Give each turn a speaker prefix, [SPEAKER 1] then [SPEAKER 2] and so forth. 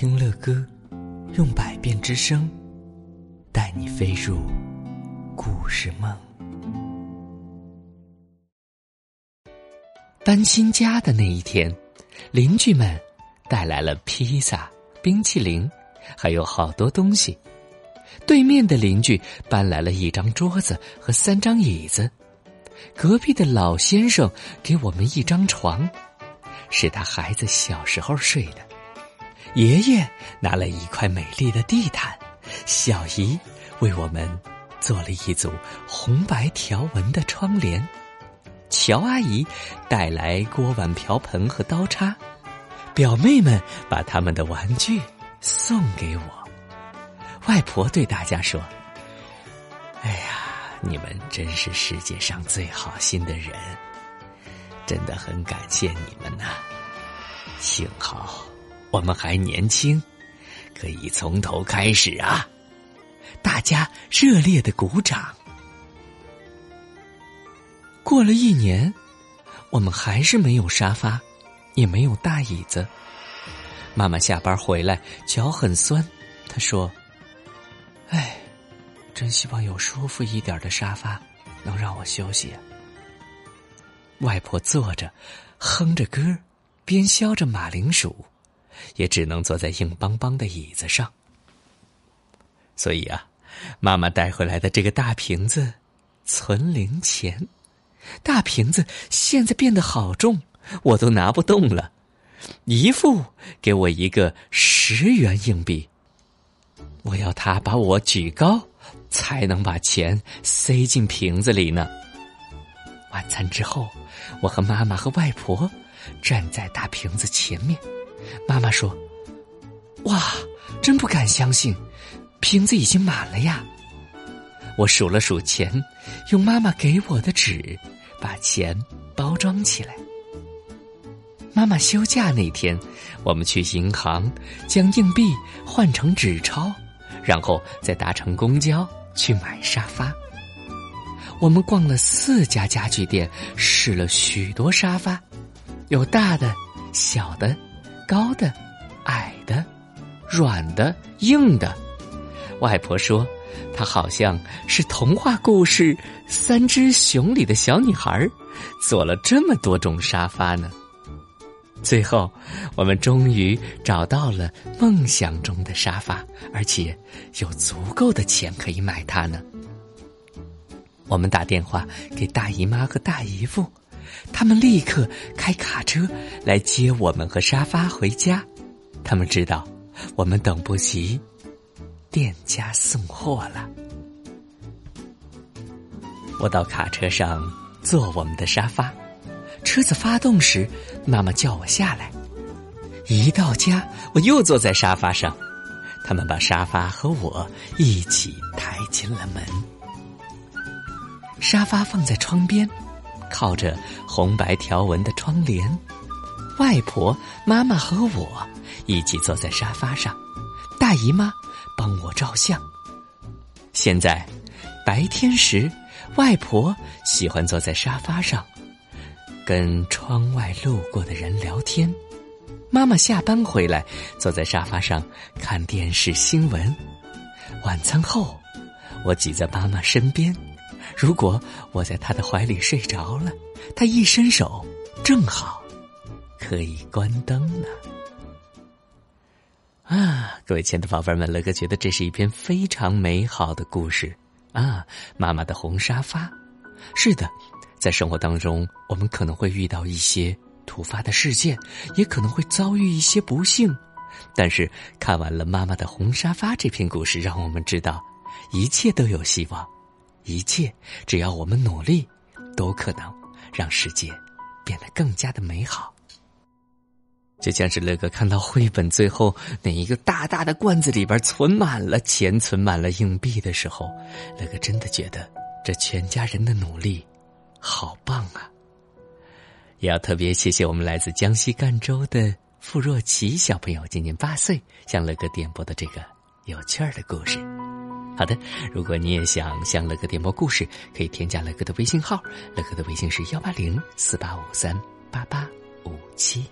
[SPEAKER 1] 听乐歌，用百变之声带你飞入故事梦。搬新家的那一天，邻居们带来了披萨、冰淇淋，还有好多东西。对面的邻居搬来了一张桌子和三张椅子，隔壁的老先生给我们一张床，是他孩子小时候睡的。爷爷拿了一块美丽的地毯，小姨为我们做了一组红白条纹的窗帘，乔阿姨带来锅碗瓢盆和刀叉，表妹们把他们的玩具送给我。外婆对大家说：“哎呀，你们真是世界上最好心的人，真的很感谢你们呐！幸好我们还年轻，可以从头开始啊！”大家热烈的鼓掌。过了一年，我们还是没有沙发，也没有大椅子。妈妈下班回来，脚很酸，她说。哎，真希望有舒服一点的沙发，能让我休息。外婆坐着，哼着歌，边削着马铃薯，也只能坐在硬邦邦的椅子上。所以啊，妈妈带回来的这个大瓶子，存零钱。大瓶子现在变得好重，我都拿不动了。姨父给我一个十元硬币。我要他把我举高，才能把钱塞进瓶子里呢。晚餐之后，我和妈妈和外婆站在大瓶子前面。妈妈说：“哇，真不敢相信，瓶子已经满了呀！”我数了数钱，用妈妈给我的纸把钱包装起来。妈妈休假那天，我们去银行将硬币换成纸钞。然后再搭乘公交去买沙发。我们逛了四家家具店，试了许多沙发，有大的、小的、高的、矮的、软的、硬的。外婆说，她好像是童话故事《三只熊》里的小女孩，做了这么多种沙发呢。最后，我们终于找到了梦想中的沙发，而且有足够的钱可以买它呢。我们打电话给大姨妈和大姨夫，他们立刻开卡车来接我们和沙发回家。他们知道我们等不及店家送货了。我到卡车上坐我们的沙发。车子发动时，妈妈叫我下来。一到家，我又坐在沙发上。他们把沙发和我一起抬进了门。沙发放在窗边，靠着红白条纹的窗帘。外婆、妈妈和我一起坐在沙发上。大姨妈帮我照相。现在白天时，外婆喜欢坐在沙发上。跟窗外路过的人聊天，妈妈下班回来，坐在沙发上看电视新闻。晚餐后，我挤在妈妈身边。如果我在他的怀里睡着了，他一伸手，正好可以关灯呢。啊，各位亲爱的宝贝们，乐哥觉得这是一篇非常美好的故事啊！妈妈的红沙发，是的。在生活当中，我们可能会遇到一些突发的事件，也可能会遭遇一些不幸。但是看完了《妈妈的红沙发》这篇故事，让我们知道，一切都有希望，一切只要我们努力，都可能让世界变得更加的美好。就像是乐哥看到绘本最后那一个大大的罐子里边存满了钱、存满了硬币的时候，乐哥真的觉得这全家人的努力。好棒啊！也要特别谢谢我们来自江西赣州的傅若琪小朋友，今年八岁，向乐哥点播的这个有趣儿的故事。好的，如果你也想向乐哥点播故事，可以添加乐哥的微信号，乐哥的微信是幺八零四八五三八八五七。